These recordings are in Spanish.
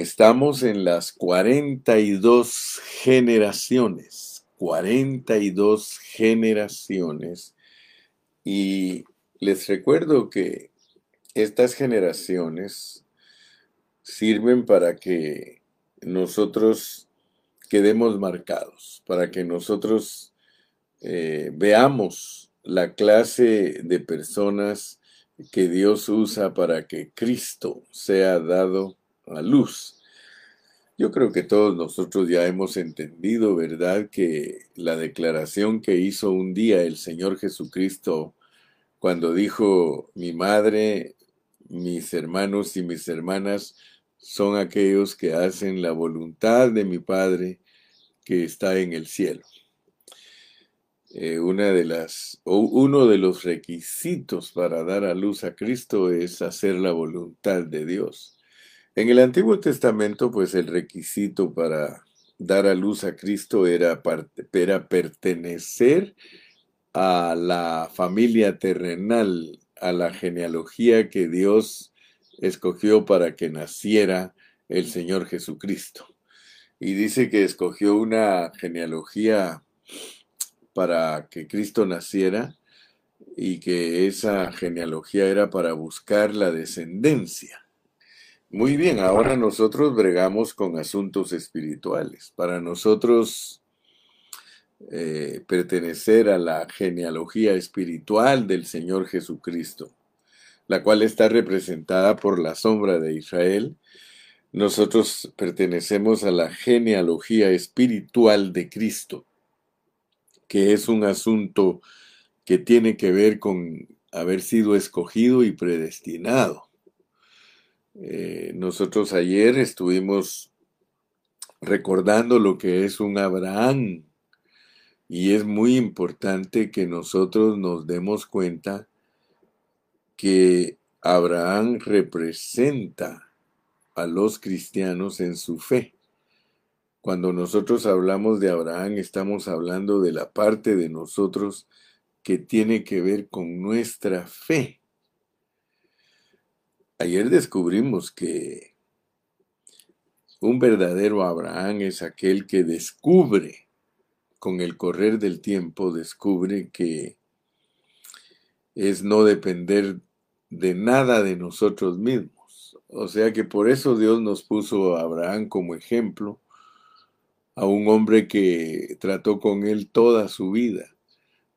estamos en las 42 generaciones, 42 generaciones, y les recuerdo que estas generaciones sirven para que nosotros quedemos marcados, para que nosotros eh, veamos la clase de personas que Dios usa para que Cristo sea dado a luz. Yo creo que todos nosotros ya hemos entendido, ¿verdad?, que la declaración que hizo un día el Señor Jesucristo cuando dijo, mi madre, mis hermanos y mis hermanas son aquellos que hacen la voluntad de mi Padre que está en el cielo. Eh, una de las, o uno de los requisitos para dar a luz a Cristo es hacer la voluntad de Dios. En el Antiguo Testamento, pues el requisito para dar a luz a Cristo era, era pertenecer a la familia terrenal, a la genealogía que Dios escogió para que naciera el Señor Jesucristo. Y dice que escogió una genealogía para que Cristo naciera y que esa genealogía era para buscar la descendencia. Muy bien, ahora nosotros bregamos con asuntos espirituales. Para nosotros eh, pertenecer a la genealogía espiritual del Señor Jesucristo, la cual está representada por la sombra de Israel, nosotros pertenecemos a la genealogía espiritual de Cristo que es un asunto que tiene que ver con haber sido escogido y predestinado. Eh, nosotros ayer estuvimos recordando lo que es un Abraham y es muy importante que nosotros nos demos cuenta que Abraham representa a los cristianos en su fe. Cuando nosotros hablamos de Abraham, estamos hablando de la parte de nosotros que tiene que ver con nuestra fe. Ayer descubrimos que un verdadero Abraham es aquel que descubre, con el correr del tiempo, descubre que es no depender de nada de nosotros mismos. O sea que por eso Dios nos puso a Abraham como ejemplo a un hombre que trató con él toda su vida.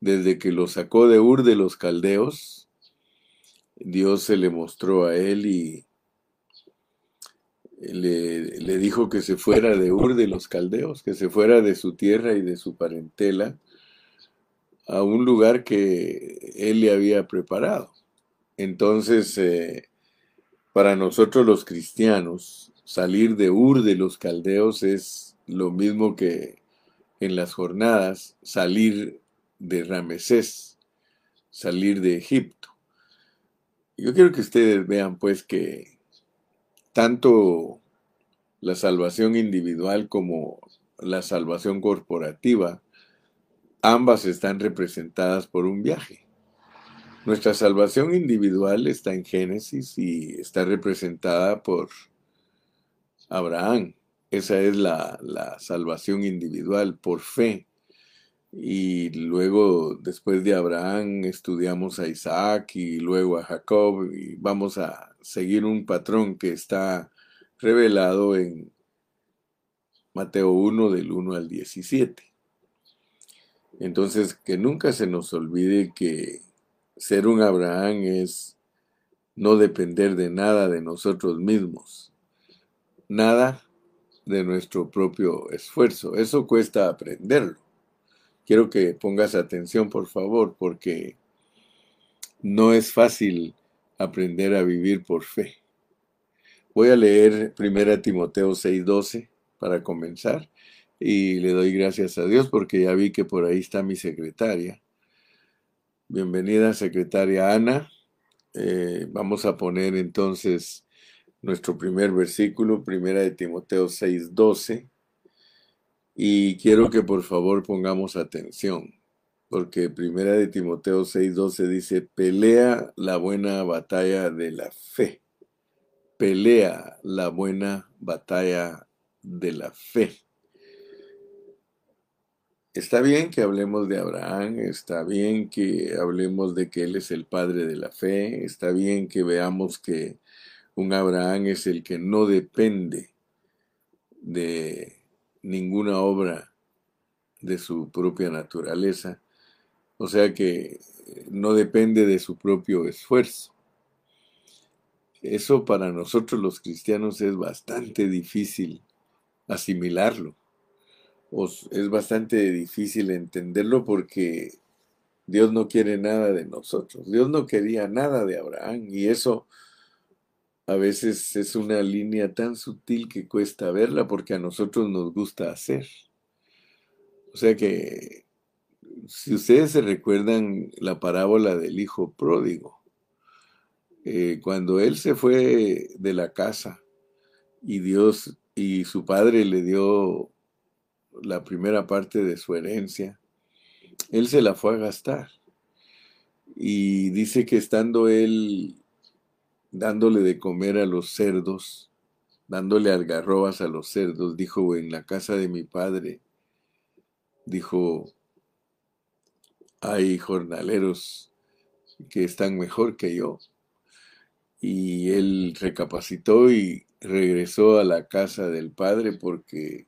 Desde que lo sacó de Ur de los Caldeos, Dios se le mostró a él y le, dijo que se fuera de Ur de los Caldeos, que se fuera de su tierra y de su parentela a un lugar que él le había preparado. Entonces, eh, para nosotros los cristianos, salir de Ur de los Caldeos es lo mismo que en las jornadas salir de Ramesés, salir de Egipto. Yo quiero que ustedes vean pues que tanto la salvación individual como la salvación corporativa, ambas están representadas por un viaje. Nuestra salvación individual está en Génesis y está representada por Abraham. Esa es la, salvación individual por fe. Y luego, después de Abraham, estudiamos a Isaac y luego a Jacob y vamos a seguir un patrón que está revelado en Mateo 1 del 1 al 17. Entonces, que nunca se nos olvide que ser un Abraham es no depender de nada de nosotros mismos. Nada de nuestro propio esfuerzo. Eso cuesta aprenderlo. Quiero que pongas atención, por favor, porque no es fácil aprender a vivir por fe. Voy a leer 1 Timoteo 6:12 para comenzar y le doy gracias a Dios porque ya vi que por ahí está mi secretaria. Bienvenida, secretaria Ana. Eh, vamos a poner entonces nuestro primer versículo, primera de Timoteo 6:12. Y quiero que por favor pongamos atención, porque primera de Timoteo 6:12 dice, pelea la buena batalla de la fe. Pelea la buena batalla de la fe. Está bien que hablemos de Abraham, está bien que hablemos de que Él es el padre de la fe, está bien que veamos que un Abraham es el que no depende de ninguna obra de su propia naturaleza, o sea que no depende de su propio esfuerzo. Eso para nosotros los cristianos es bastante difícil asimilarlo es bastante difícil entenderlo porque Dios no quiere nada de nosotros. Dios no quería nada de Abraham y eso a veces es una línea tan sutil que cuesta verla porque a nosotros nos gusta hacer. O sea que si ustedes se recuerdan la parábola del hijo pródigo, eh, cuando él se fue de la casa y Dios y su padre le dio la primera parte de su herencia, él se la fue a gastar. Y dice que estando él dándole de comer a los cerdos, dándole algarrobas a los cerdos, dijo, en la casa de mi padre, dijo, hay jornaleros que están mejor que yo. Y él recapacitó y regresó a la casa del padre porque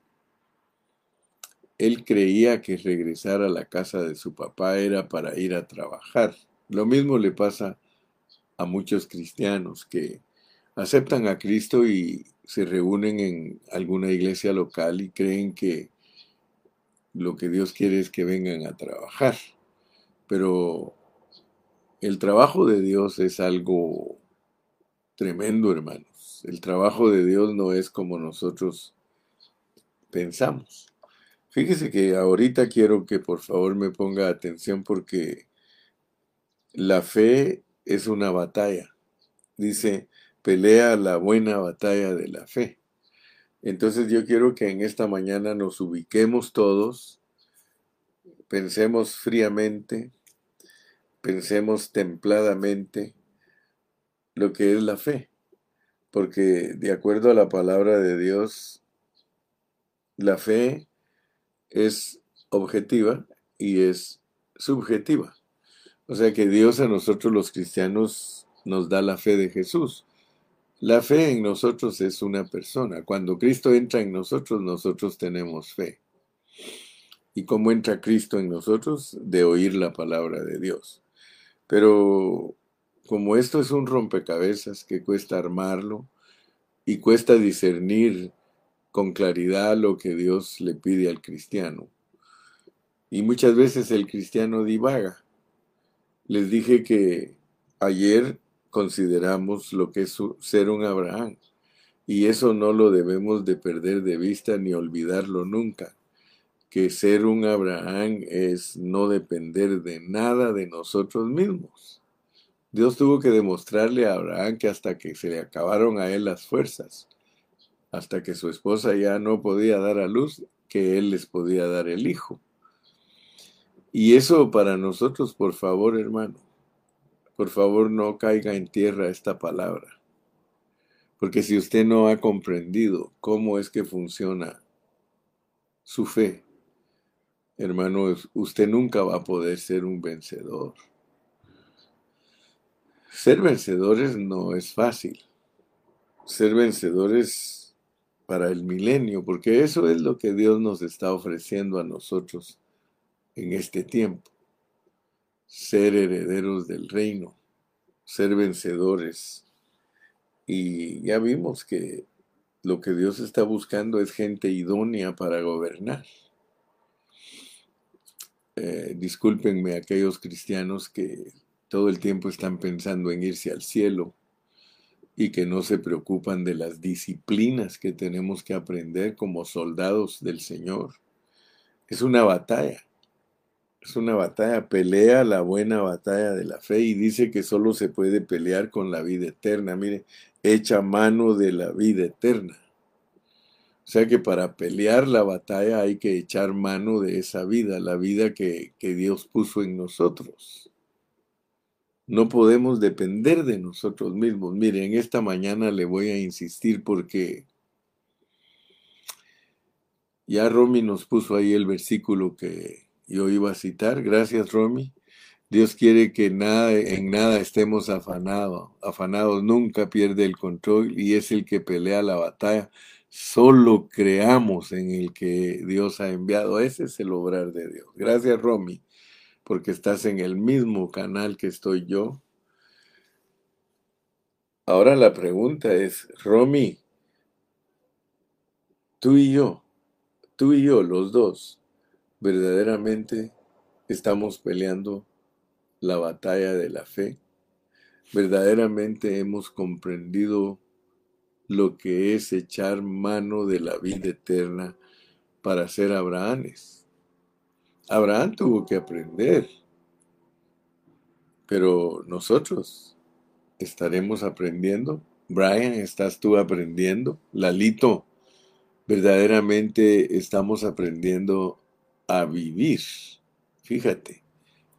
él creía que regresar a la casa de su papá era para ir a trabajar. Lo mismo le pasa a muchos cristianos que aceptan a Cristo y se reúnen en alguna iglesia local y creen que lo que Dios quiere es que vengan a trabajar. Pero el trabajo de Dios es algo tremendo, hermanos. El trabajo de Dios no es como nosotros pensamos. Fíjese que ahorita quiero que por favor me ponga atención porque la fe es una batalla. Dice, pelea la buena batalla de la fe. Entonces yo quiero que en esta mañana nos ubiquemos todos, pensemos fríamente, pensemos templadamente lo que es la fe. Porque de acuerdo a la palabra de Dios, la fe es objetiva y es subjetiva. O sea que Dios a nosotros los cristianos nos da la fe de Jesús. La fe en nosotros es una persona. Cuando Cristo entra en nosotros, nosotros tenemos fe. ¿Y cómo entra Cristo en nosotros? De oír la palabra de Dios. Pero como esto es un rompecabezas que cuesta armarlo y cuesta discernir con claridad lo que Dios le pide al cristiano. Y muchas veces el cristiano divaga. Les dije que ayer consideramos lo que es ser un Abraham. Y eso no lo debemos de perder de vista ni olvidarlo nunca. Que ser un Abraham es no depender de nada de nosotros mismos. Dios tuvo que demostrarle a Abraham que hasta que se le acabaron a él las fuerzas, hasta que su esposa ya no podía dar a luz, que él les podía dar el hijo. Y eso para nosotros, por favor, hermano, por favor no caiga en tierra esta palabra. Porque si usted no ha comprendido cómo es que funciona su fe, hermano, usted nunca va a poder ser un vencedor. Ser vencedores no es fácil. Ser vencedores para el milenio, porque eso es lo que Dios nos está ofreciendo a nosotros en este tiempo. Ser herederos del reino, ser vencedores. Y ya vimos que lo que Dios está buscando es gente idónea para gobernar. Eh, discúlpenme aquellos cristianos que todo el tiempo están pensando en irse al cielo y que no se preocupan de las disciplinas que tenemos que aprender como soldados del Señor. Es una batalla, es una batalla, pelea la buena batalla de la fe y dice que solo se puede pelear con la vida eterna. Mire, echa mano de la vida eterna. O sea que para pelear la batalla hay que echar mano de esa vida, la vida que, que Dios puso en nosotros. No podemos depender de nosotros mismos. Miren, esta mañana le voy a insistir porque Ya Romy nos puso ahí el versículo que yo iba a citar. Gracias, Romy. Dios quiere que nada, en nada estemos afanados. Afanados nunca pierde el control y es el que pelea la batalla. Solo creamos en el que Dios ha enviado. Ese es el obrar de Dios. Gracias, Romy, porque estás en el mismo canal que estoy yo. Ahora la pregunta es, Romy, tú y yo, tú y yo, los dos, verdaderamente estamos peleando la batalla de la fe. Verdaderamente hemos comprendido lo que es echar mano de la vida eterna para ser Abrahames. Abraham tuvo que aprender, pero nosotros estaremos aprendiendo. Brian, ¿estás tú aprendiendo? Lalito, verdaderamente estamos aprendiendo a vivir. Fíjate,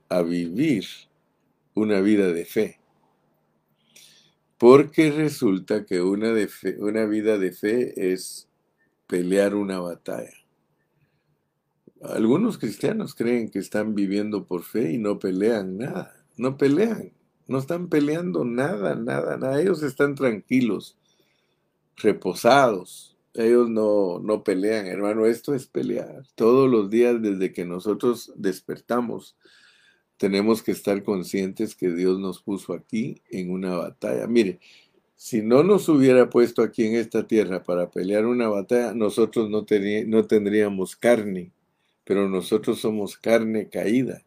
a vivir una vida de fe. Porque resulta que una, de una vida de fe es pelear una batalla. Algunos cristianos creen que están viviendo por fe y no pelean nada. No pelean. No están peleando nada, nada, nada. Ellos están tranquilos, reposados. Ellos no, no pelean, hermano. Esto es pelear. Todos los días desde que nosotros despertamos tenemos que estar conscientes que Dios nos puso aquí en una batalla. Mire, si no nos hubiera puesto aquí en esta tierra para pelear una batalla, nosotros no, no tendríamos carne, pero nosotros somos carne caída.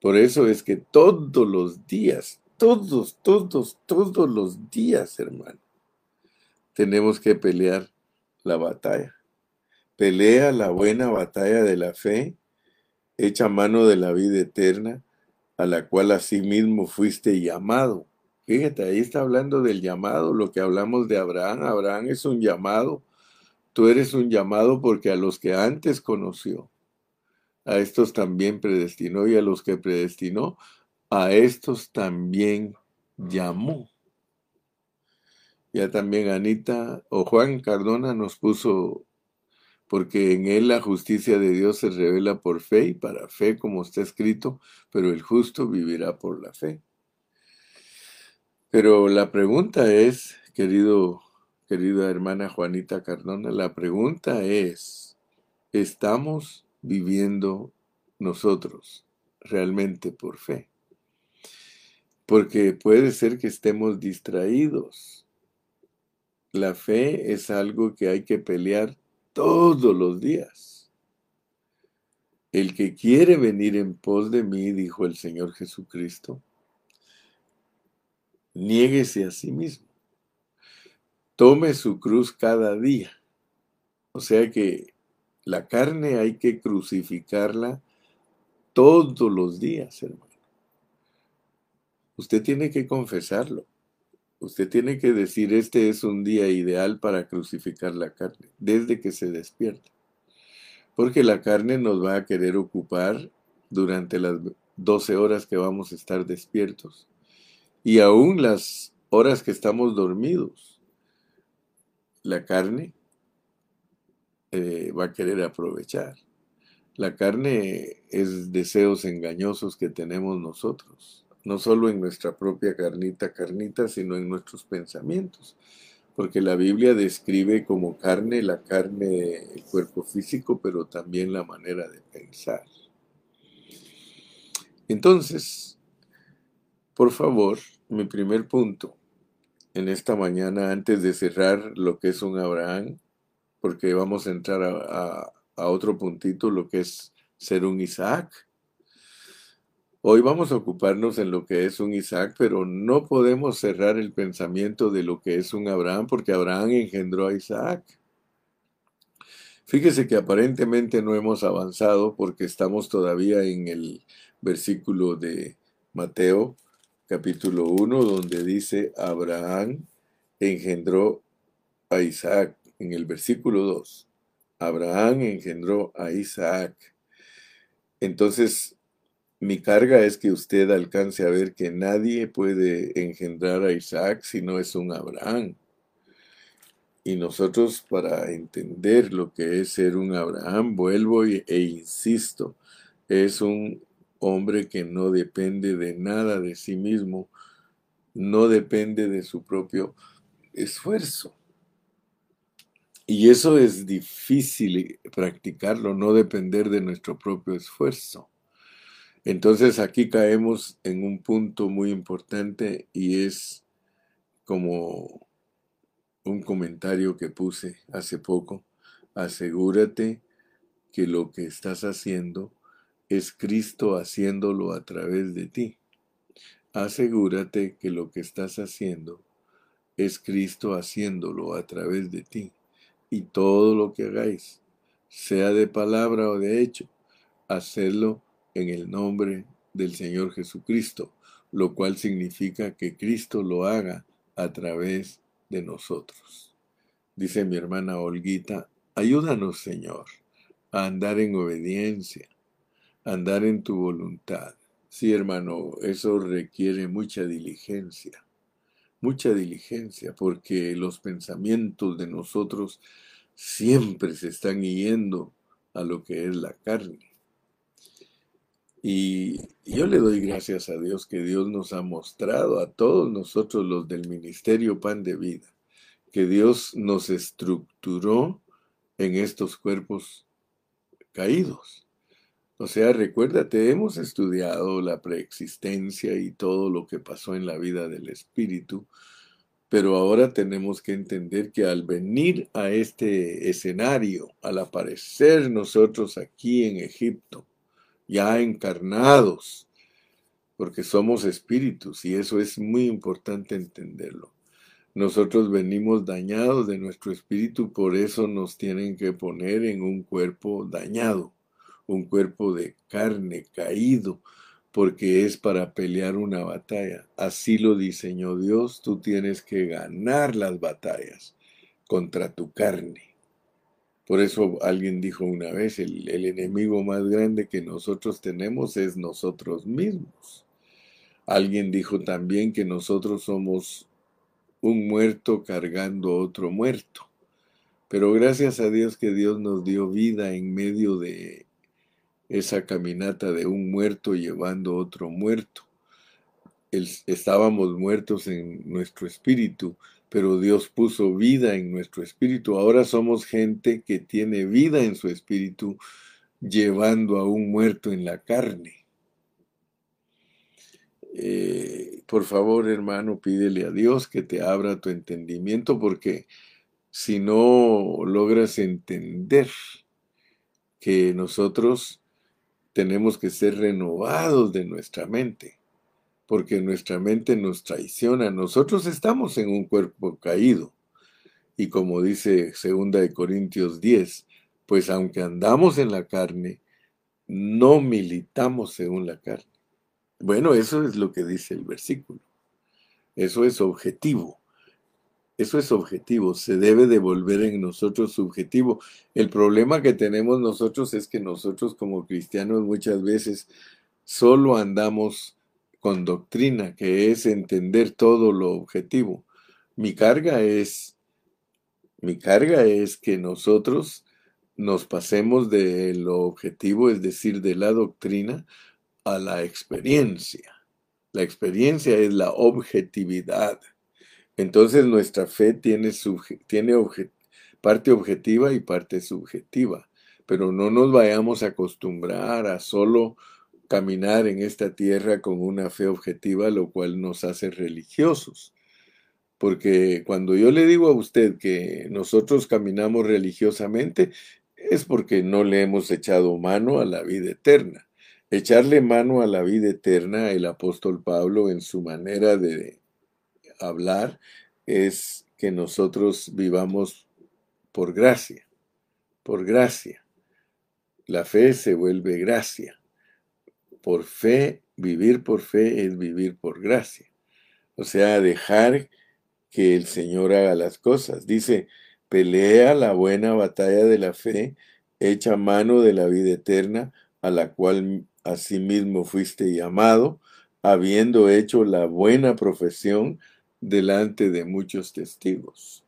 Por eso es que todos los días, todos, todos, todos los días, hermano, tenemos que pelear la batalla. Pelea la buena batalla de la fe Echa mano de la vida eterna, a la cual asimismo fuiste llamado. Fíjate, ahí está hablando del llamado, lo que hablamos de Abraham. Abraham es un llamado. Tú eres un llamado porque a los que antes conoció, a estos también predestinó y a los que predestinó, a estos también llamó. Ya también Anita o Juan Cardona nos puso porque en él la justicia de Dios se revela por fe y para fe, como está escrito, pero el justo vivirá por la fe. Pero la pregunta es, querido, querida hermana Juanita Cardona, la pregunta es, ¿estamos viviendo nosotros realmente por fe? Porque puede ser que estemos distraídos. La fe es algo que hay que pelear todos los días. El que quiere venir en pos de mí, dijo el Señor Jesucristo, niéguese a sí mismo. Tome su cruz cada día. O sea que la carne hay que crucificarla todos los días, hermano. Usted tiene que confesarlo. Usted tiene que decir, este es un día ideal para crucificar la carne, desde que se despierta. Porque la carne nos va a querer ocupar durante las 12 horas que vamos a estar despiertos. Y aún las horas que estamos dormidos. La carne eh, va a querer aprovechar. La carne es deseos engañosos que tenemos nosotros no solo en nuestra propia carnita, carnita, sino en nuestros pensamientos. Porque la Biblia describe como carne la carne, el cuerpo físico, pero también la manera de pensar. Entonces, por favor, mi primer punto en esta mañana, antes de cerrar lo que es un Abraham, porque vamos a entrar a, a otro puntito, lo que es ser un Isaac, Hoy vamos a ocuparnos en lo que es un Isaac, pero no podemos cerrar el pensamiento de lo que es un Abraham, porque Abraham engendró a Isaac. Fíjese que aparentemente no hemos avanzado porque estamos todavía en el versículo de Mateo capítulo 1, donde dice Abraham engendró a Isaac. En el versículo 2, Abraham engendró a Isaac. Entonces, mi carga es que usted alcance a ver que nadie puede engendrar a Isaac si no es un Abraham. Y nosotros para entender lo que es ser un Abraham, vuelvo e insisto, es un hombre que no depende de nada de sí mismo, no depende de su propio esfuerzo. Y eso es difícil practicarlo, no depender de nuestro propio esfuerzo. Entonces aquí caemos en un punto muy importante y es como un comentario que puse hace poco. Asegúrate que lo que estás haciendo es Cristo haciéndolo a través de ti. Asegúrate que lo que estás haciendo es Cristo haciéndolo a través de ti. Y todo lo que hagáis, sea de palabra o de hecho, hacedlo en el nombre del Señor Jesucristo, lo cual significa que Cristo lo haga a través de nosotros. Dice mi hermana Olguita, ayúdanos Señor a andar en obediencia, andar en tu voluntad. Sí, hermano, eso requiere mucha diligencia, mucha diligencia, porque los pensamientos de nosotros siempre se están yendo a lo que es la carne. Y yo le doy gracias a Dios que Dios nos ha mostrado a todos nosotros los del Ministerio Pan de Vida, que Dios nos estructuró en estos cuerpos caídos. O sea, recuérdate, hemos estudiado la preexistencia y todo lo que pasó en la vida del Espíritu, pero ahora tenemos que entender que al venir a este escenario, al aparecer nosotros aquí en Egipto, ya encarnados, porque somos espíritus y eso es muy importante entenderlo. Nosotros venimos dañados de nuestro espíritu, por eso nos tienen que poner en un cuerpo dañado un cuerpo de carne caído, porque es para pelear una batalla. Así lo diseñó Dios, tú tienes que ganar las batallas contra tu carne. Por eso alguien dijo una vez, el, el, enemigo más grande que nosotros tenemos es nosotros mismos. Alguien dijo también que nosotros somos un muerto cargando otro muerto. Pero gracias a Dios que Dios nos dio vida en medio de esa caminata de un muerto llevando otro muerto. estábamos muertos en nuestro espíritu, pero Dios puso vida en nuestro espíritu. Ahora somos gente que tiene vida en su espíritu, llevando a un muerto en la carne. Eh, por favor, hermano, pídele a Dios que te abra tu entendimiento, porque si no logras entender que nosotros tenemos que ser renovados de nuestra mente, porque nuestra mente nos traiciona. Nosotros estamos en un cuerpo caído. Y como dice 2 de Corintios 10, pues aunque andamos en la carne, no militamos según la carne. Bueno, eso es lo que dice el versículo. Eso es objetivo. Eso es objetivo, se debe devolver en nosotros subjetivo. El problema que tenemos nosotros es que nosotros como cristianos muchas veces solo andamos con doctrina, que es entender todo lo objetivo. Mi carga es mi carga es que nosotros nos pasemos de lo objetivo, es decir, de la doctrina, a la experiencia. La experiencia es la objetividad. Entonces nuestra fe tiene, tiene parte objetiva y parte subjetiva, pero no nos vayamos a acostumbrar a solo caminar en esta tierra con una fe objetiva, lo cual nos hace religiosos. Porque cuando yo le digo a usted que nosotros caminamos religiosamente, es porque no le hemos echado mano a la vida eterna. Echarle mano a la vida eterna, el apóstol Pablo en su manera de hablar es que nosotros vivamos por gracia, por gracia. La fe se vuelve gracia. Por fe, vivir por fe es vivir por gracia. O sea, dejar que el Señor haga las cosas. Dice, pelea la buena batalla de la fe, echa mano de la vida eterna, a la cual asimismo fuiste llamado, habiendo hecho la buena profesión, delante de muchos testigos.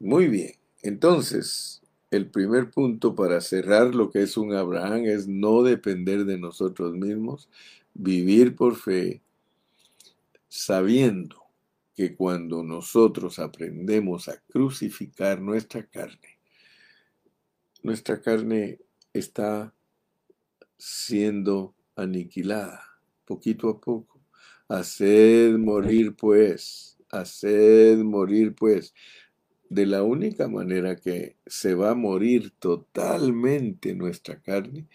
Muy bien. Entonces, el primer punto para cerrar lo que es un Abraham es no depender de nosotros mismos, vivir por fe, sabiendo que cuando nosotros aprendemos a crucificar nuestra carne, nuestra carne está siendo aniquilada poquito a poco. Haced morir pues, haced morir pues. De la única manera que se va a morir totalmente nuestra carne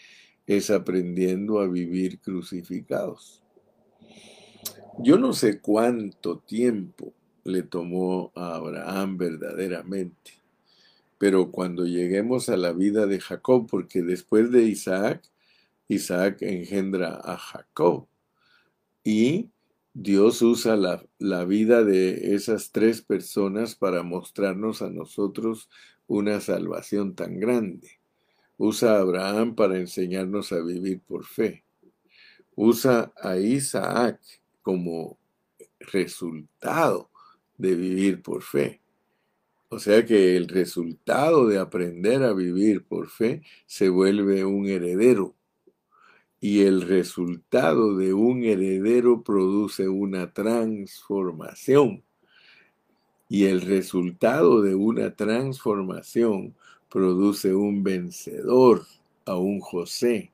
es aprendiendo a vivir crucificados. Yo no sé cuánto tiempo le tomó a Abraham verdaderamente, pero cuando lleguemos a la vida de Jacob, porque después de Isaac, Isaac engendra a Jacob y Dios usa la, vida de esas tres personas para mostrarnos a nosotros una salvación tan grande. Usa a Abraham para enseñarnos a vivir por fe. Usa a Isaac como resultado de vivir por fe. O sea que el resultado de aprender a vivir por fe se vuelve un heredero y el resultado de un heredero produce una transformación. Y el resultado de una transformación produce un vencedor, a un José.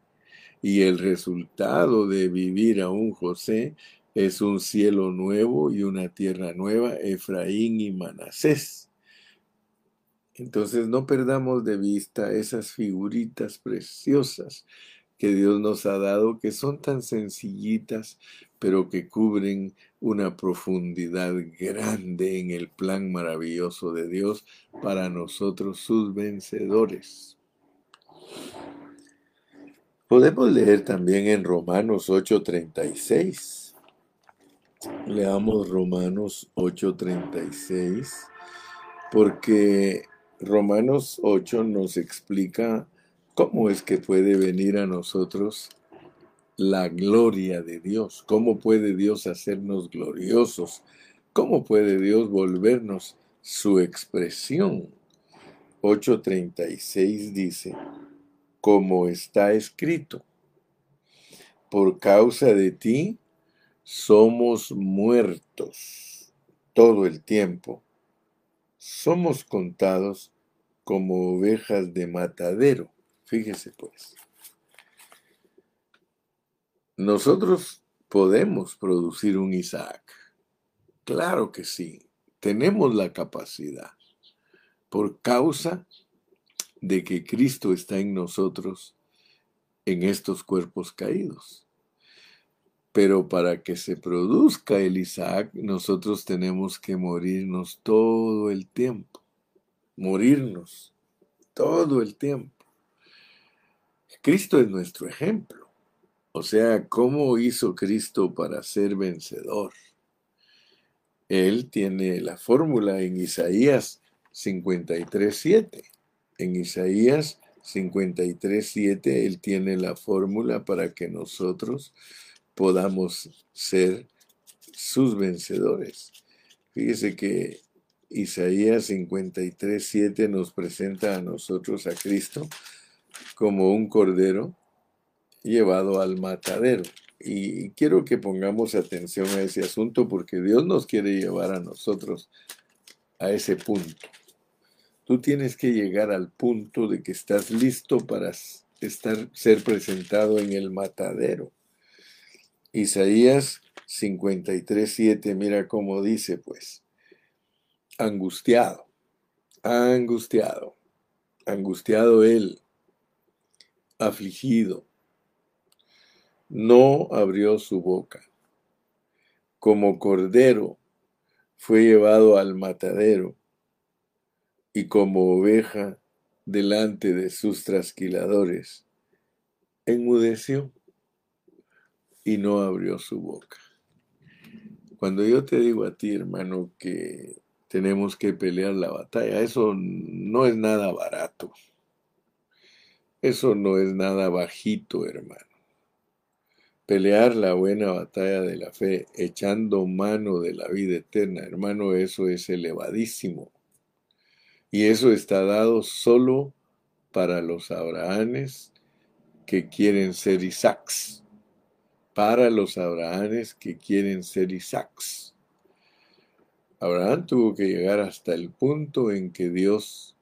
Y el resultado de vivir a un José es un cielo nuevo y una tierra nueva, Efraín y Manasés. Entonces no perdamos de vista esas figuritas preciosas que Dios nos ha dado, que son tan sencillitas, pero que cubren una profundidad grande en el plan maravilloso de Dios para nosotros, sus vencedores. Podemos leer también en Romanos 8:36. Leamos Romanos 8:36, porque Romanos 8 nos explica ¿Cómo es que puede venir a nosotros la gloria de Dios? ¿Cómo puede Dios hacernos gloriosos? ¿Cómo puede Dios volvernos su expresión? 8.36 dice, como está escrito, por causa de ti somos muertos todo el tiempo, somos contados como ovejas de matadero. Fíjese pues. Nosotros podemos producir un Isaac. Claro que sí. Tenemos la capacidad. Por causa de que Cristo está en nosotros en estos cuerpos caídos. Pero para que se produzca el Isaac, nosotros tenemos que morirnos todo el tiempo. Morirnos todo el tiempo. Cristo es nuestro ejemplo. O sea, ¿cómo hizo Cristo para ser vencedor? Él tiene la fórmula en Isaías 53.7. En Isaías 53.7 Él tiene la fórmula para que nosotros podamos ser sus vencedores. Fíjese que Isaías 53.7 nos presenta a nosotros a Cristo como un cordero llevado al matadero. Y quiero que pongamos atención a ese asunto porque Dios nos quiere llevar a nosotros a ese punto. Tú tienes que llegar al punto de que estás listo para estar, ser presentado en el matadero. Isaías 53.7, mira cómo dice pues, angustiado, angustiado, angustiado él afligido. No abrió su boca. Como cordero fue llevado al matadero y como oveja delante de sus trasquiladores, enmudeció y no abrió su boca. Cuando yo te digo a ti, hermano, que tenemos que pelear la batalla, eso no es nada barato. Eso no es nada bajito, hermano. Pelear la buena batalla de la fe, echando mano de la vida eterna, hermano, eso es elevadísimo. Y eso está dado solo para los Abrahanes que quieren ser Isaacs. Para los Abrahanes que quieren ser Isaacs. Abraham tuvo que llegar hasta el punto en que Dios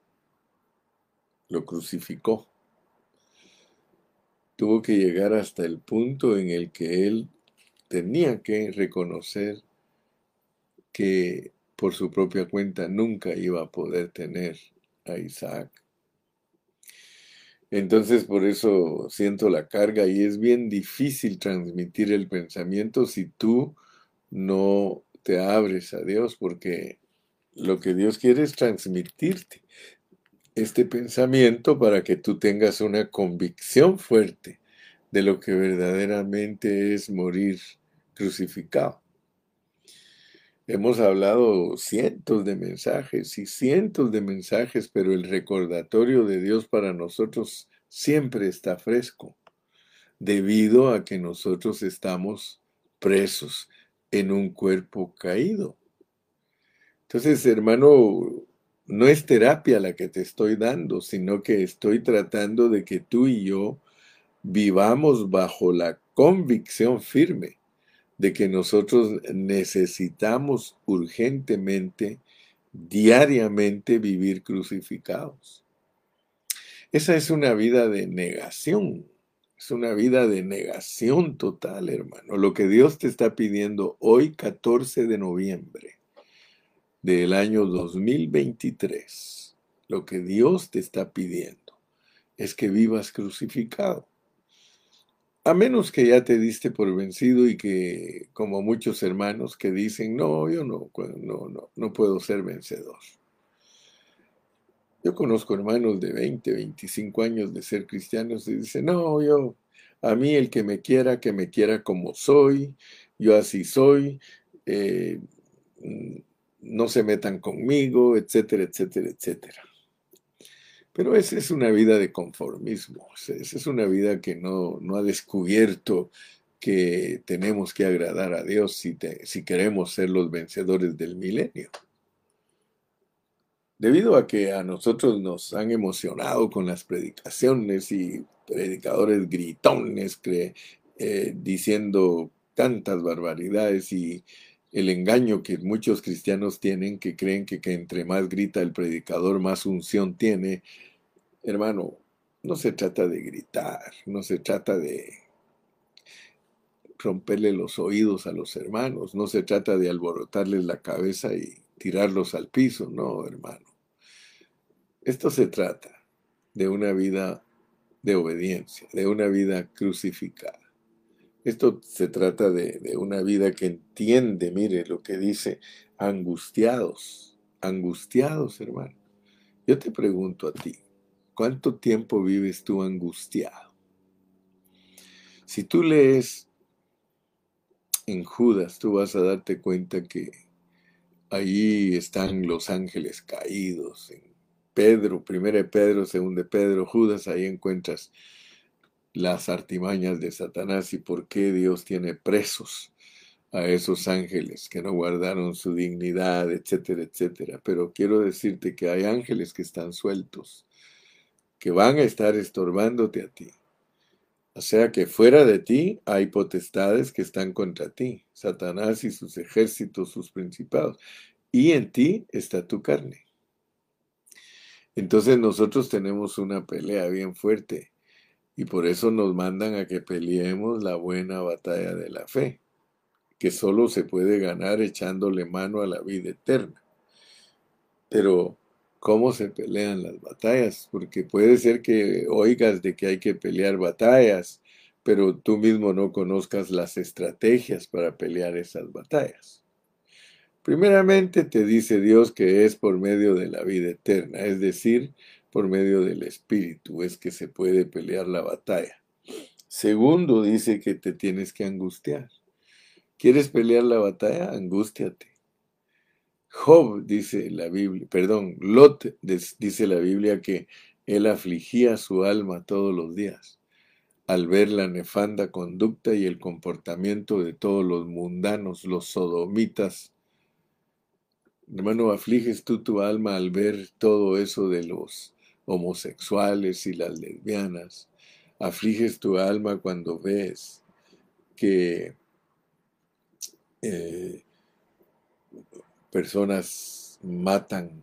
lo crucificó. Tuvo que llegar hasta el punto en el que él tenía que reconocer que por su propia cuenta nunca iba a poder tener a Isaac. Entonces por eso siento la carga y es bien difícil transmitir el pensamiento si tú no te abres a Dios, porque lo que Dios quiere es transmitirte este pensamiento para que tú tengas una convicción fuerte de lo que verdaderamente es morir crucificado. Hemos hablado cientos de mensajes y cientos de mensajes, pero el recordatorio de Dios para nosotros siempre está fresco, debido a que nosotros estamos presos en un cuerpo caído. Entonces, hermano, no es terapia la que te estoy dando, sino que estoy tratando de que tú y yo vivamos bajo la convicción firme de que nosotros necesitamos urgentemente, diariamente vivir crucificados. Esa es una vida de negación, es una vida de negación total, hermano. Lo que Dios te está pidiendo hoy, 14 de noviembre del año 2023, lo que Dios te está pidiendo es que vivas crucificado. A menos que ya te diste por vencido y que, como muchos hermanos que dicen, no, yo no, no, no, no puedo ser vencedor. Yo conozco hermanos de 20, 25 años de ser cristianos y dicen, no, yo, a mí el que me quiera, que me quiera como soy, yo así soy, eh, no se metan conmigo, etcétera, etcétera, etcétera. Pero esa es una vida de conformismo, esa es una vida que no, ha descubierto que tenemos que agradar a Dios si, si queremos ser los vencedores del milenio. Debido a que a nosotros nos han emocionado con las predicaciones y predicadores gritones eh, diciendo tantas barbaridades y el engaño que muchos cristianos tienen, que creen que, que entre más grita el predicador, más unción tiene. Hermano, no se trata de gritar, no se trata de romperle los oídos a los hermanos, no se trata de alborotarles la cabeza y tirarlos al piso, no, hermano. Esto se trata de una vida de obediencia, de una vida crucificada. Esto se trata de, una vida que entiende, mire lo que dice, angustiados, angustiados, hermano. Yo te pregunto a ti, ¿cuánto tiempo vives tú angustiado? Si tú lees en Judas, tú vas a darte cuenta que ahí están los ángeles caídos. En Pedro, primero de Pedro, segundo de Pedro, Judas, ahí encuentras las artimañas de Satanás y por qué Dios tiene presos a esos ángeles que no guardaron su dignidad, etcétera, etcétera. Pero quiero decirte que hay ángeles que están sueltos, que van a estar estorbándote a ti. O sea que fuera de ti hay potestades que están contra ti, Satanás y sus ejércitos, sus principados, y en ti está tu carne. Entonces nosotros tenemos una pelea bien fuerte y por eso nos mandan a que peleemos la buena batalla de la fe, que solo se puede ganar echándole mano a la vida eterna. Pero, ¿cómo se pelean las batallas? Porque puede ser que oigas de que hay que pelear batallas, pero tú mismo no conozcas las estrategias para pelear esas batallas. Primeramente te dice Dios que es por medio de la vida eterna, es decir, por medio del Espíritu es que se puede pelear la batalla. Segundo, dice que te tienes que angustiar. ¿Quieres pelear la batalla? Angústiate. Job, dice la Biblia, perdón, Lot dice la Biblia que él afligía su alma todos los días al ver la nefanda conducta y el comportamiento de todos los mundanos, los sodomitas, Hermano, afliges tú tu alma al ver todo eso de los homosexuales y las lesbianas. Afliges tu alma cuando ves que eh, personas matan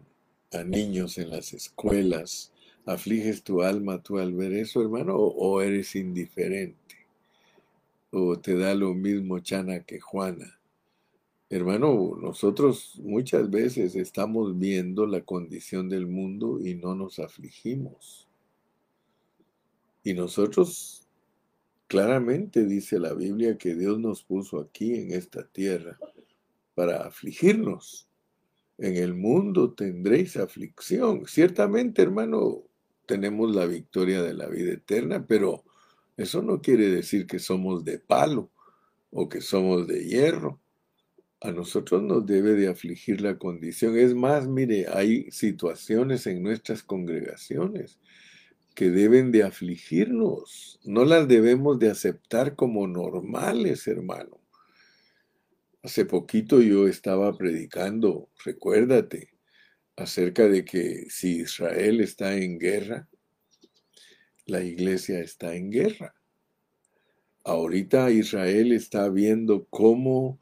a niños en las escuelas. ¿Afliges tu alma tú al ver eso, hermano, o eres indiferente? ¿O te da lo mismo Chana que Juana? Hermano, nosotros muchas veces estamos viendo la condición del mundo y no nos afligimos. Y nosotros, claramente dice la Biblia que Dios nos puso aquí en esta tierra para afligirnos. En el mundo tendréis aflicción. Ciertamente, hermano, tenemos la victoria de la vida eterna, pero eso no quiere decir que somos de palo o que somos de hierro a nosotros nos debe de afligir la condición. Es más, mire, hay situaciones en nuestras congregaciones que deben de afligirnos. No las debemos de aceptar como normales, hermano. Hace poquito yo estaba predicando, recuérdate, acerca de que si Israel está en guerra, la iglesia está en guerra. Ahorita Israel está viendo cómo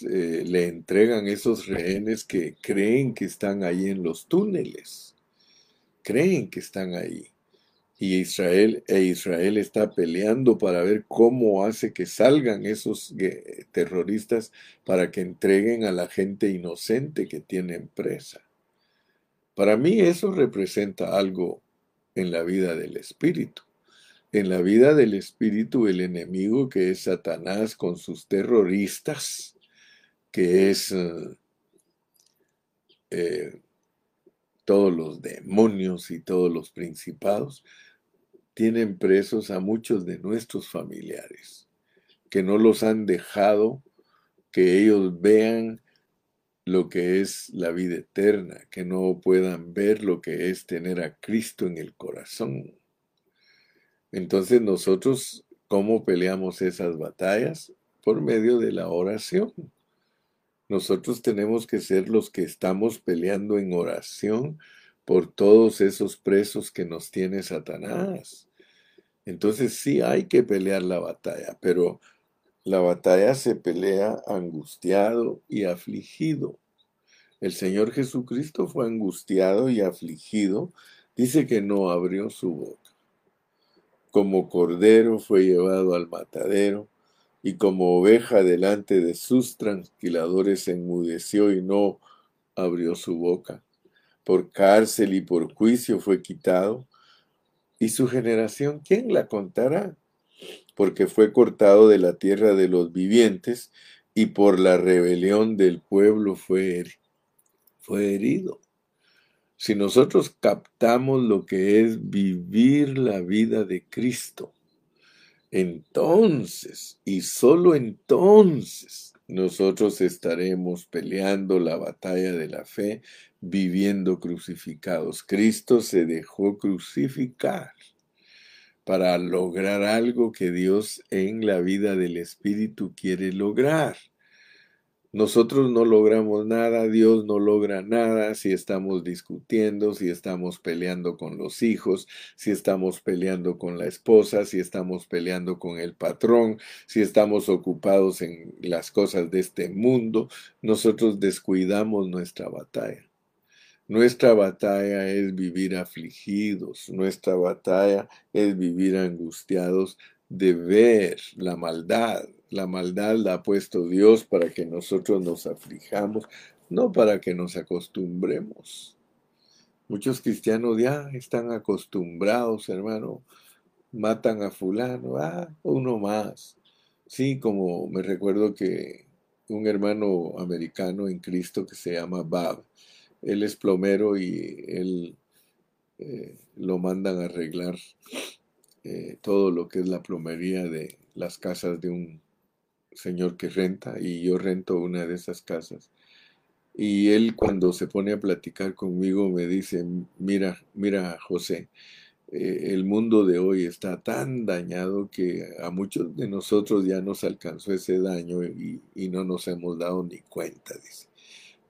le entregan esos rehenes que creen que están ahí en los túneles. Creen que están ahí. Y Israel, e Israel está peleando para ver cómo hace que salgan esos terroristas para que entreguen a la gente inocente que tienen presa. Para mí eso representa algo en la vida del espíritu. En la vida del espíritu, el enemigo que es Satanás con sus terroristas, que es eh, todos los demonios y todos los principados, tienen presos a muchos de nuestros familiares, que no los han dejado que ellos vean lo que es la vida eterna, que no puedan ver lo que es tener a Cristo en el corazón. Entonces nosotros, ¿cómo peleamos esas batallas? Por medio de la oración. Nosotros tenemos que ser los que estamos peleando en oración por todos esos presos que nos tiene Satanás. Entonces sí hay que pelear la batalla, pero la batalla se pelea angustiado y afligido. El Señor Jesucristo fue angustiado y afligido. Dice que no abrió su boca. Como cordero fue llevado al matadero y como oveja delante de sus tranquiladores enmudeció y no abrió su boca. Por cárcel y por juicio fue quitado. ¿Y su generación quién la contará? Porque fue cortado de la tierra de los vivientes y por la rebelión del pueblo fue, fue herido. Si nosotros captamos lo que es vivir la vida de Cristo, entonces y solo entonces nosotros estaremos peleando la batalla de la fe viviendo crucificados. Cristo se dejó crucificar para lograr algo que Dios en la vida del Espíritu quiere lograr. Nosotros no logramos nada, Dios no logra nada si estamos discutiendo, si estamos peleando con los hijos, si estamos peleando con la esposa, si estamos peleando con el patrón, si estamos ocupados en las cosas de este mundo. Nosotros descuidamos nuestra batalla. Nuestra batalla es vivir afligidos, nuestra batalla es vivir angustiados de ver la maldad, la maldad la ha puesto Dios para que nosotros nos aflijamos, no para que nos acostumbremos. Muchos cristianos ya están acostumbrados, hermano. Matan a fulano, ah, uno más. Sí, como me recuerdo que un hermano americano en Cristo que se llama Bab, él es plomero y él eh, lo mandan a arreglar eh, todo lo que es la plomería de las casas de un señor que renta y yo rento una de esas casas. Y él cuando se pone a platicar conmigo me dice, mira, mira José, eh, el mundo de hoy está tan dañado que a muchos de nosotros ya nos alcanzó ese daño y, no nos hemos dado ni cuenta, dice.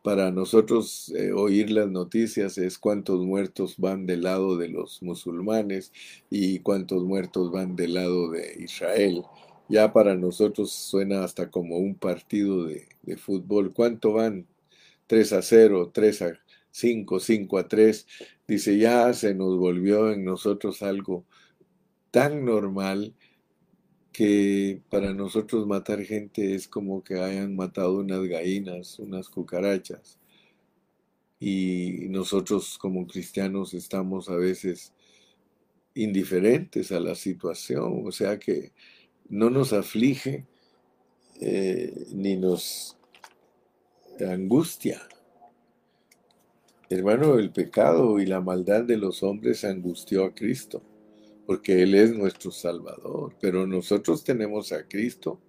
para nosotros eh, oír las noticias es cuántos muertos van del lado de los musulmanes y cuántos muertos van del lado de Israel. Ya para nosotros suena hasta como un partido de, de fútbol. ¿Cuánto van? 3 a 0, 3 a 5, 5 a 3. Dice, ya se nos volvió en nosotros algo tan normal que para nosotros matar gente es como que hayan matado unas gallinas, unas cucarachas. Y nosotros como cristianos estamos a veces indiferentes a la situación, o sea que no nos aflige eh, ni nos angustia. Hermano, el pecado y la maldad de los hombres angustió a Cristo porque Él es nuestro Salvador. Pero nosotros tenemos a Cristo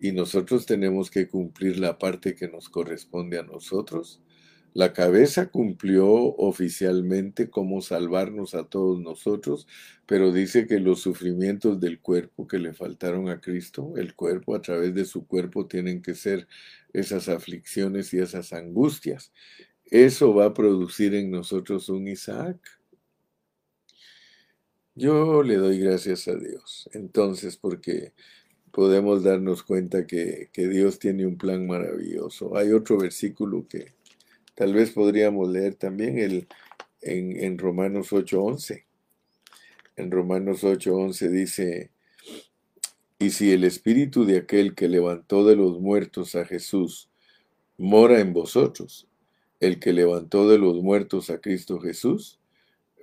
y nosotros tenemos que cumplir la parte que nos corresponde a nosotros. La cabeza cumplió oficialmente cómo salvarnos a todos nosotros, pero dice que los sufrimientos del cuerpo que le faltaron a Cristo, el cuerpo a través de su cuerpo tienen que ser esas aflicciones y esas angustias. Eso va a producir en nosotros un Isaac. Yo le doy gracias a Dios, entonces, porque podemos darnos cuenta que, Dios tiene un plan maravilloso. Hay otro versículo que tal vez podríamos leer también el, en, en Romanos 8:11. En Romanos 8:11 dice, y si el espíritu de aquel que levantó de los muertos a Jesús mora en vosotros, el que levantó de los muertos a Cristo Jesús,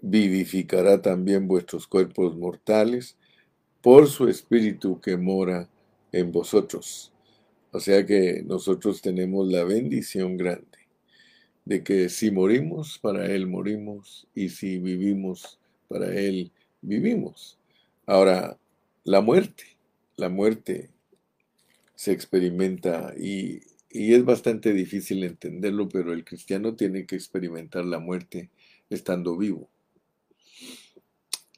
vivificará también vuestros cuerpos mortales por su espíritu que mora en vosotros. O sea que nosotros tenemos la bendición grande de que si morimos, para Él morimos, y si vivimos, para Él vivimos. Ahora, la muerte, la muerte se experimenta y, y es bastante difícil entenderlo, pero el cristiano tiene que experimentar la muerte estando vivo.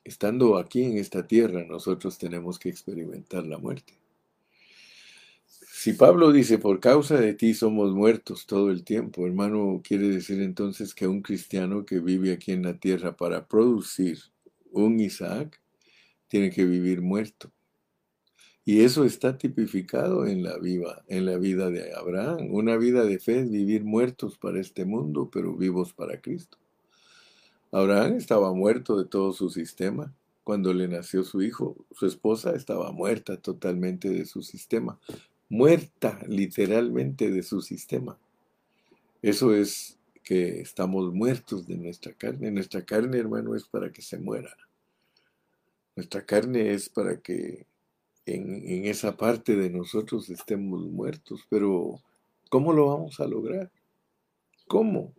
Estando aquí en esta tierra, nosotros tenemos que experimentar la muerte. Si Pablo dice, por causa de ti somos muertos todo el tiempo, hermano, quiere decir entonces que un cristiano que vive aquí en la tierra para producir un Isaac, tiene que vivir muerto. Y eso está tipificado en la, vida, en la vida de Abraham. Una vida de fe vivir muertos para este mundo, pero vivos para Cristo. Abraham estaba muerto de todo su sistema. Cuando le nació su hijo, su esposa estaba muerta totalmente de su sistema. Muerta literalmente de su sistema. Eso es que estamos muertos de nuestra carne. Nuestra carne, hermano, es para que se muera. Nuestra carne es para que en, esa parte de nosotros estemos muertos. Pero, ¿cómo lo vamos a lograr? ¿Cómo?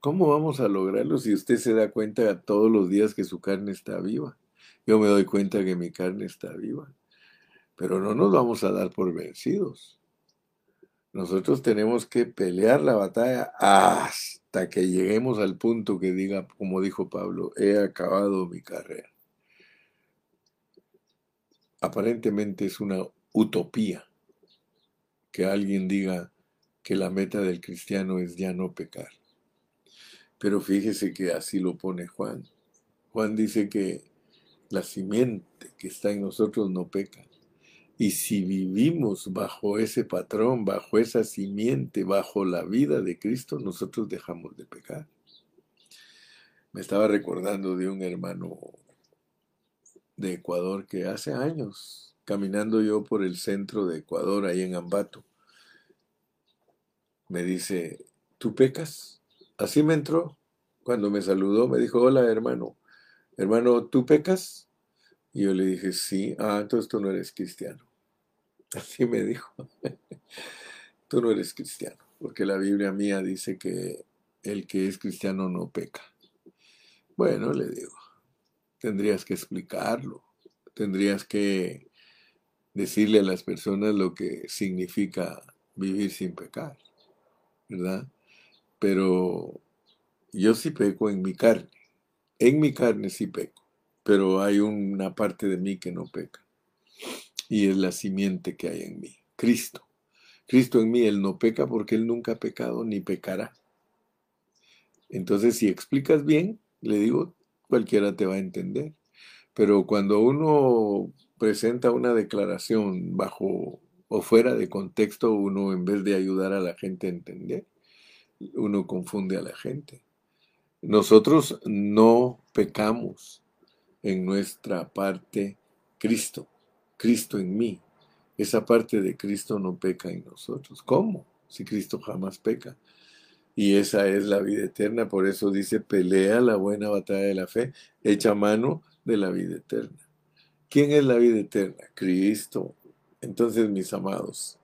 ¿Cómo vamos a lograrlo si usted se da cuenta todos los días que su carne está viva? Yo me doy cuenta que mi carne está viva. Pero no nos vamos a dar por vencidos. Nosotros tenemos que pelear la batalla hasta que lleguemos al punto que diga, como dijo Pablo, he acabado mi carrera. Aparentemente es una utopía que alguien diga que la meta del cristiano es ya no pecar. Pero fíjese que así lo pone Juan. Juan dice que la simiente que está en nosotros no peca. Y si vivimos bajo ese patrón, bajo esa simiente, bajo la vida de Cristo, nosotros dejamos de pecar. Me estaba recordando de un hermano de Ecuador que hace años, caminando yo por el centro de Ecuador, ahí en Ambato, me dice, ¿tú pecas? Así me entró. Cuando me saludó, me dijo, hola hermano. Hermano, ¿tú pecas? Y yo le dije, sí. Ah, entonces tú no eres cristiano. Así me dijo. tú no eres cristiano. Porque la Biblia mía dice que el que es cristiano no peca. Bueno, le digo, tendrías que explicarlo. Tendrías que decirle a las personas lo que significa vivir sin pecar. ¿Verdad? pero yo sí peco en mi carne. En mi carne sí peco, pero hay una parte de mí que no peca. Y es la simiente que hay en mí, Cristo. Cristo en mí, Él no peca porque Él nunca ha pecado ni pecará. Entonces, si explicas bien, le digo, cualquiera te va a entender. Pero cuando uno presenta una declaración bajo o fuera de contexto, uno en vez de ayudar a la gente a entender, uno confunde a la gente. Nosotros no pecamos en nuestra parte Cristo, Cristo en mí. Esa parte de Cristo no peca en nosotros. ¿Cómo? Si Cristo jamás peca. Y esa es la vida eterna. Por eso dice, pelea la buena batalla de la fe, echa mano de la vida eterna. ¿Quién es la vida eterna? Cristo. Entonces, mis amados,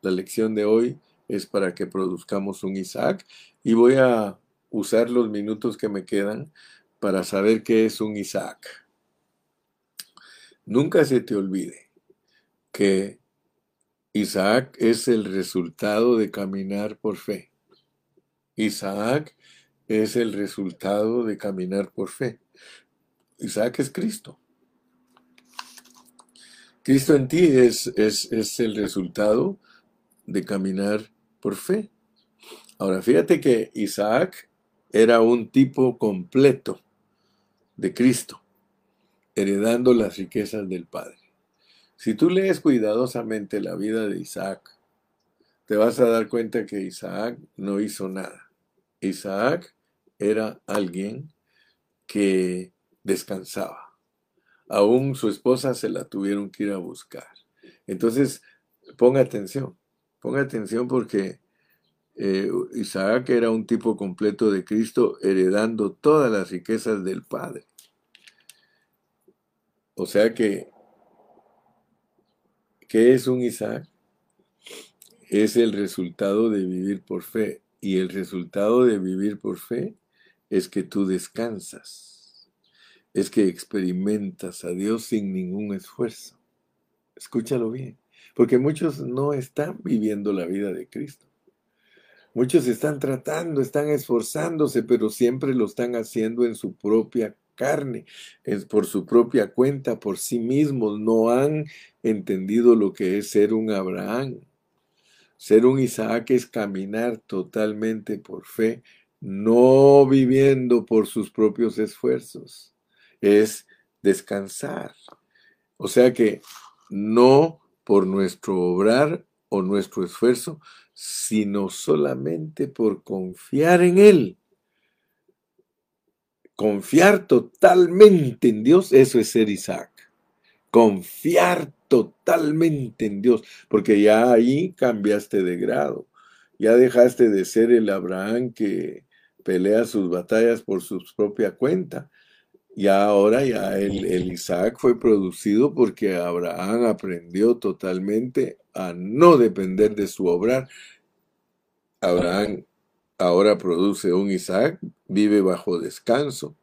la lección de hoy es para que produzcamos un Isaac y voy a usar los minutos que me quedan para saber qué es un Isaac. Nunca se te olvide que Isaac es el resultado de caminar por fe. Isaac es el resultado de caminar por fe. Isaac es Cristo. Cristo en ti es, es, es el resultado de caminar por fe. Ahora, fíjate que Isaac era un tipo completo de Cristo, heredando las riquezas del Padre. Si tú lees cuidadosamente la vida de Isaac, te vas a dar cuenta que Isaac no hizo nada. Isaac era alguien que descansaba. Aún su esposa se la tuvieron que ir a buscar. Entonces, ponga atención, ponga atención porque eh, Isaac era un tipo completo de Cristo, heredando todas las riquezas del Padre. O sea que, ¿qué es un Isaac? Es el resultado de vivir por fe. Y el resultado de vivir por fe es que tú descansas. Es que experimentas a Dios sin ningún esfuerzo. Escúchalo bien. Porque muchos no están viviendo la vida de Cristo. Muchos están tratando, están esforzándose, pero siempre lo están haciendo en su propia carne, es por su propia cuenta, por sí mismos. No han entendido lo que es ser un Abraham. Ser un Isaac es caminar totalmente por fe, no viviendo por sus propios esfuerzos. Es descansar. O sea que no por nuestro obrar o nuestro esfuerzo, sino solamente por confiar en Él. Confiar totalmente en Dios, eso es ser Isaac. Confiar totalmente en Dios, porque ya ahí cambiaste de grado. Ya dejaste de ser el Abraham que pelea sus batallas por su propia cuenta. Y ahora ya el, el, Isaac fue producido porque Abraham aprendió totalmente a no depender de su obrar. Abraham ahora produce un Isaac, vive bajo descanso.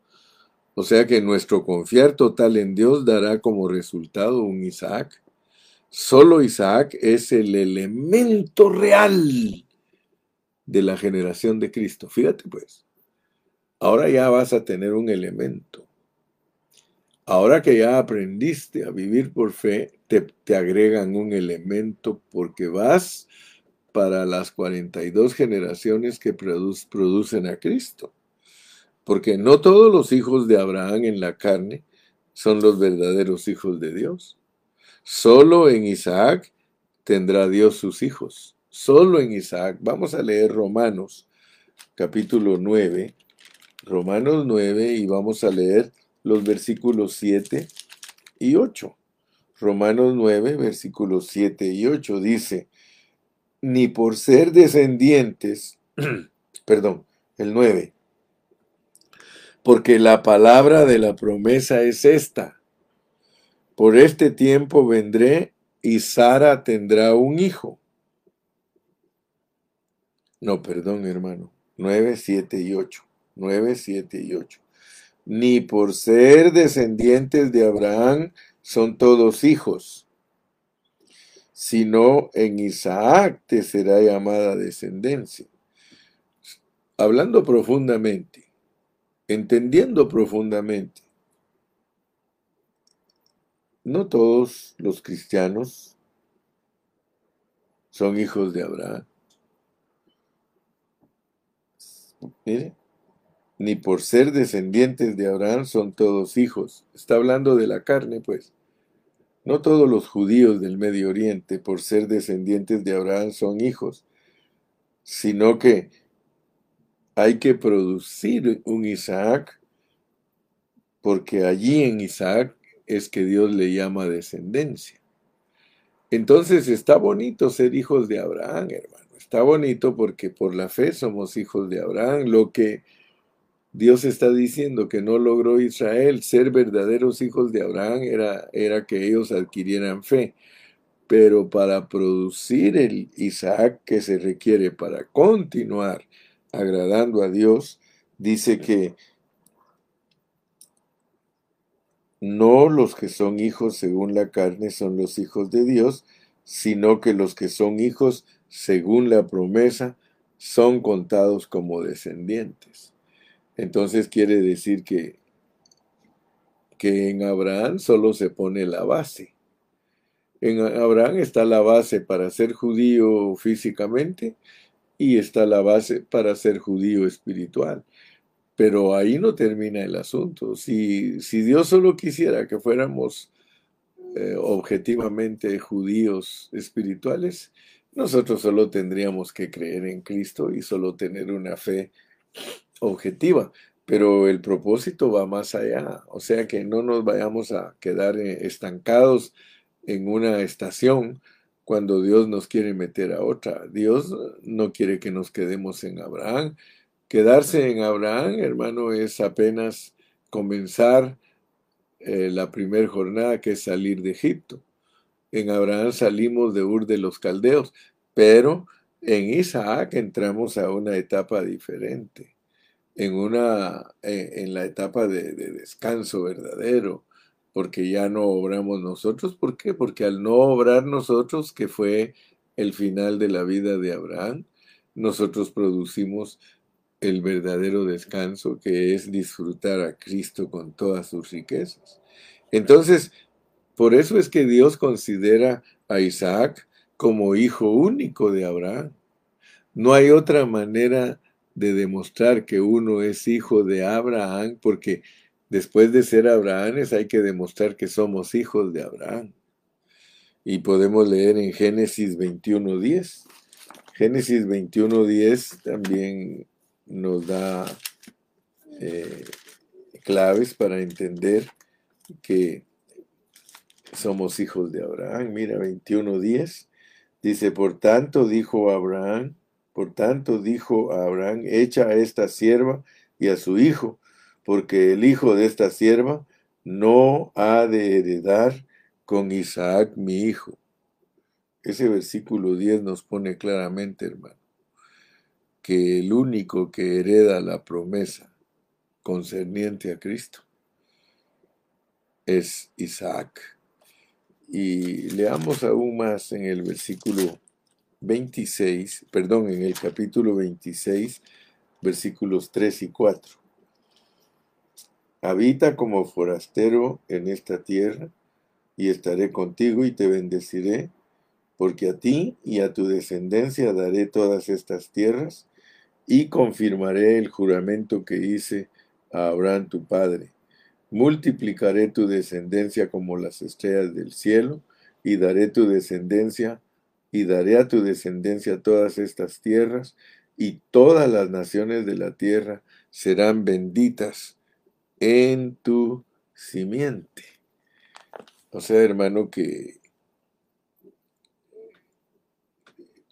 O sea que nuestro confiar total en Dios dará como resultado un Isaac. Solo Isaac es el elemento real de la generación de Cristo. Fíjate pues, ahora ya vas a tener un elemento. Ahora que ya aprendiste a vivir por fe, te, te agregan un elemento porque vas para las 42 generaciones que producen a Cristo. Porque no todos los hijos de Abraham en la carne son los verdaderos hijos de Dios. Solo en Isaac tendrá Dios sus hijos. Solo en Isaac. Vamos a leer Romanos capítulo 9. Romanos 9 y vamos a leer los versículos 7 y 8. Romanos 9, versículos 7 y 8 dice, ni por ser descendientes, perdón, el 9, porque la palabra de la promesa es esta, por este tiempo vendré y Sara tendrá un hijo. No, perdón, hermano. 9, 7 y 8. 9, 7 y 8 ni por ser descendientes de Abraham son todos hijos, sino en Isaac te será llamada descendencia. Hablando profundamente, entendiendo profundamente, no todos los cristianos son hijos de Abraham. Mire, ni por ser descendientes de Abraham son todos hijos. Está hablando de la carne, pues. No todos los judíos del Medio Oriente, por ser descendientes de Abraham, son hijos, sino que hay que producir un Isaac, porque allí en Isaac es que Dios le llama descendencia. Entonces está bonito ser hijos de Abraham, hermano. Está bonito porque por la fe somos hijos de Abraham. Lo que Dios está diciendo que no logró Israel ser verdaderos hijos de Abraham era, era que ellos adquirieran fe. Pero para producir el Isaac que se requiere para continuar agradando a Dios, dice que no los que son hijos según la carne son los hijos de Dios, sino que los que son hijos según la promesa son contados como descendientes. Entonces quiere decir que, que en Abraham solo se pone la base. En Abraham está la base para ser judío físicamente y está la base para ser judío espiritual. Pero ahí no termina el asunto. Si, si Dios solo quisiera que fuéramos eh, objetivamente judíos espirituales, nosotros solo tendríamos que creer en Cristo y solo tener una fe objetiva, pero el propósito va más allá, o sea que no nos vayamos a quedar eh, estancados en una estación cuando Dios nos quiere meter a otra. Dios no quiere que nos quedemos en Abraham. Quedarse en Abraham, hermano, es apenas comenzar eh, la primera jornada que es salir de Egipto. En Abraham salimos de Ur de los Caldeos, pero en Isaac entramos a una etapa diferente en, una, eh, en la etapa de, descanso verdadero, porque ya no obramos nosotros. ¿Por qué? Porque al no obrar nosotros, que fue el final de la vida de Abraham, nosotros producimos el verdadero descanso, que es disfrutar a Cristo con todas sus riquezas. Entonces, por eso es que Dios considera a Isaac como hijo único de Abraham. No hay otra manera de demostrar que uno es hijo de Abraham, porque después de ser Abrahames hay que demostrar que somos hijos de Abraham. Y podemos leer en Génesis 21.10. Génesis 21.10 también nos da eh, claves para entender que somos hijos de Abraham. Mira, 21.10 dice, por tanto dijo Abraham, por tanto dijo Abraham, echa a esta sierva y a su hijo, porque el hijo de esta sierva no ha de heredar con Isaac mi hijo. Ese versículo 10 nos pone claramente, hermano, que el único que hereda la promesa concerniente a Cristo es Isaac. Y leamos aún más en el versículo 26, perdón, en el capítulo 26, versículos 3 y 4. Habita como forastero en esta tierra, y estaré contigo y te bendeciré, porque a ti y a tu descendencia daré todas estas tierras, y confirmaré el juramento que hice a Abraham tu padre. Multiplicaré tu descendencia como las estrellas del cielo, y daré tu descendencia y daré a tu descendencia todas estas tierras, y todas las naciones de la tierra serán benditas en tu simiente. O sea, hermano, que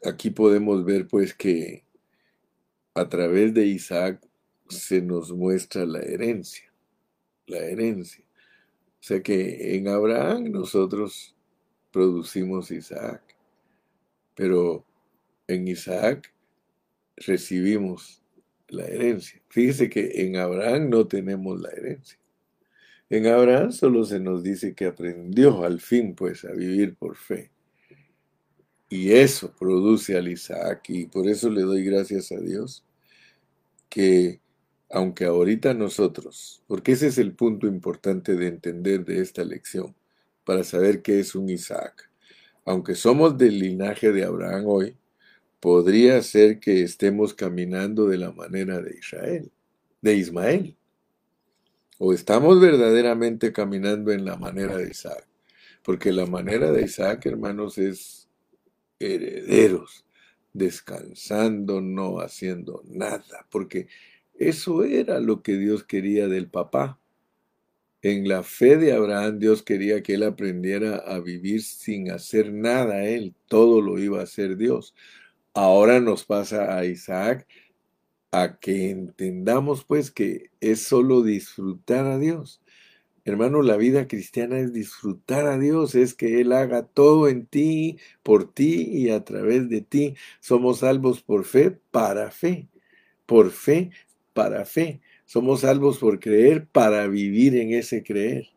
aquí podemos ver pues que a través de Isaac se nos muestra la herencia, la herencia. O sea que en Abraham nosotros producimos Isaac. Pero en Isaac recibimos la herencia. Fíjese que en Abraham no tenemos la herencia. En Abraham solo se nos dice que aprendió al fin pues a vivir por fe. Y eso produce al Isaac y por eso le doy gracias a Dios que aunque ahorita nosotros, porque ese es el punto importante de entender de esta lección, para saber qué es un Isaac. Aunque somos del linaje de Abraham hoy, podría ser que estemos caminando de la manera de Israel, de Ismael. O estamos verdaderamente caminando en la manera de Isaac. Porque la manera de Isaac, hermanos, es herederos, descansando, no haciendo nada. Porque eso era lo que Dios quería del papá. En la fe de Abraham, Dios quería que él aprendiera a vivir sin hacer nada él. Todo lo iba a hacer Dios. Ahora nos pasa a Isaac a que entendamos pues que es solo disfrutar a Dios. Hermano, la vida cristiana es disfrutar a Dios, es que Él haga todo en ti, por ti y a través de ti. Somos salvos por fe, para fe. Por fe, para fe. Somos salvos por creer, para vivir en ese creer.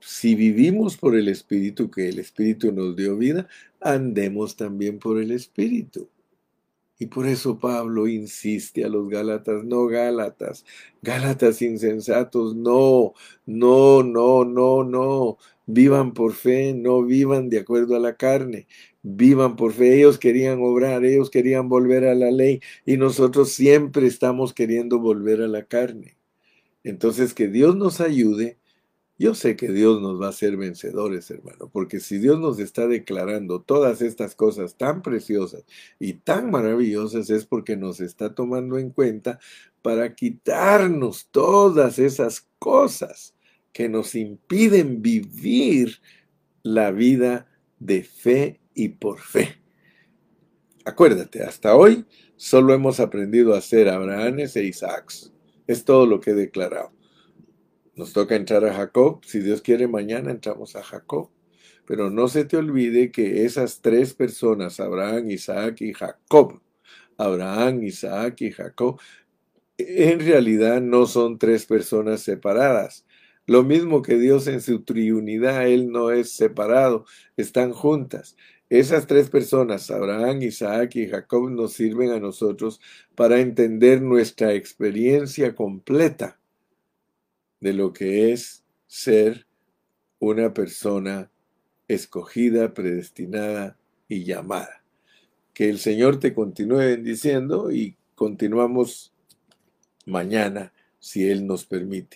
Si vivimos por el Espíritu, que el Espíritu nos dio vida, andemos también por el Espíritu. Y por eso Pablo insiste a los Gálatas, no Gálatas, Gálatas insensatos, no, no, no, no, no. Vivan por fe, no vivan de acuerdo a la carne. Vivan por fe. Ellos querían obrar, ellos querían volver a la ley y nosotros siempre estamos queriendo volver a la carne. Entonces que Dios nos ayude yo sé que Dios nos va a hacer vencedores, hermano, porque si Dios nos está declarando todas estas cosas tan preciosas y tan maravillosas es porque nos está tomando en cuenta para quitarnos todas esas cosas que nos impiden vivir la vida de fe y por fe. Acuérdate, hasta hoy solo hemos aprendido a ser Abrahames e Isaacs. Es todo lo que he declarado. Nos toca entrar a Jacob. Si Dios quiere, mañana entramos a Jacob. Pero no se te olvide que esas tres personas, Abraham, Isaac y Jacob, Abraham, Isaac y Jacob, en realidad no son tres personas separadas. Lo mismo que Dios en su triunidad, Él no es separado, están juntas. Esas tres personas, Abraham, Isaac y Jacob, nos sirven a nosotros para entender nuestra experiencia completa de lo que es ser una persona escogida, predestinada y llamada. Que el Señor te continúe bendiciendo y continuamos mañana si Él nos permite.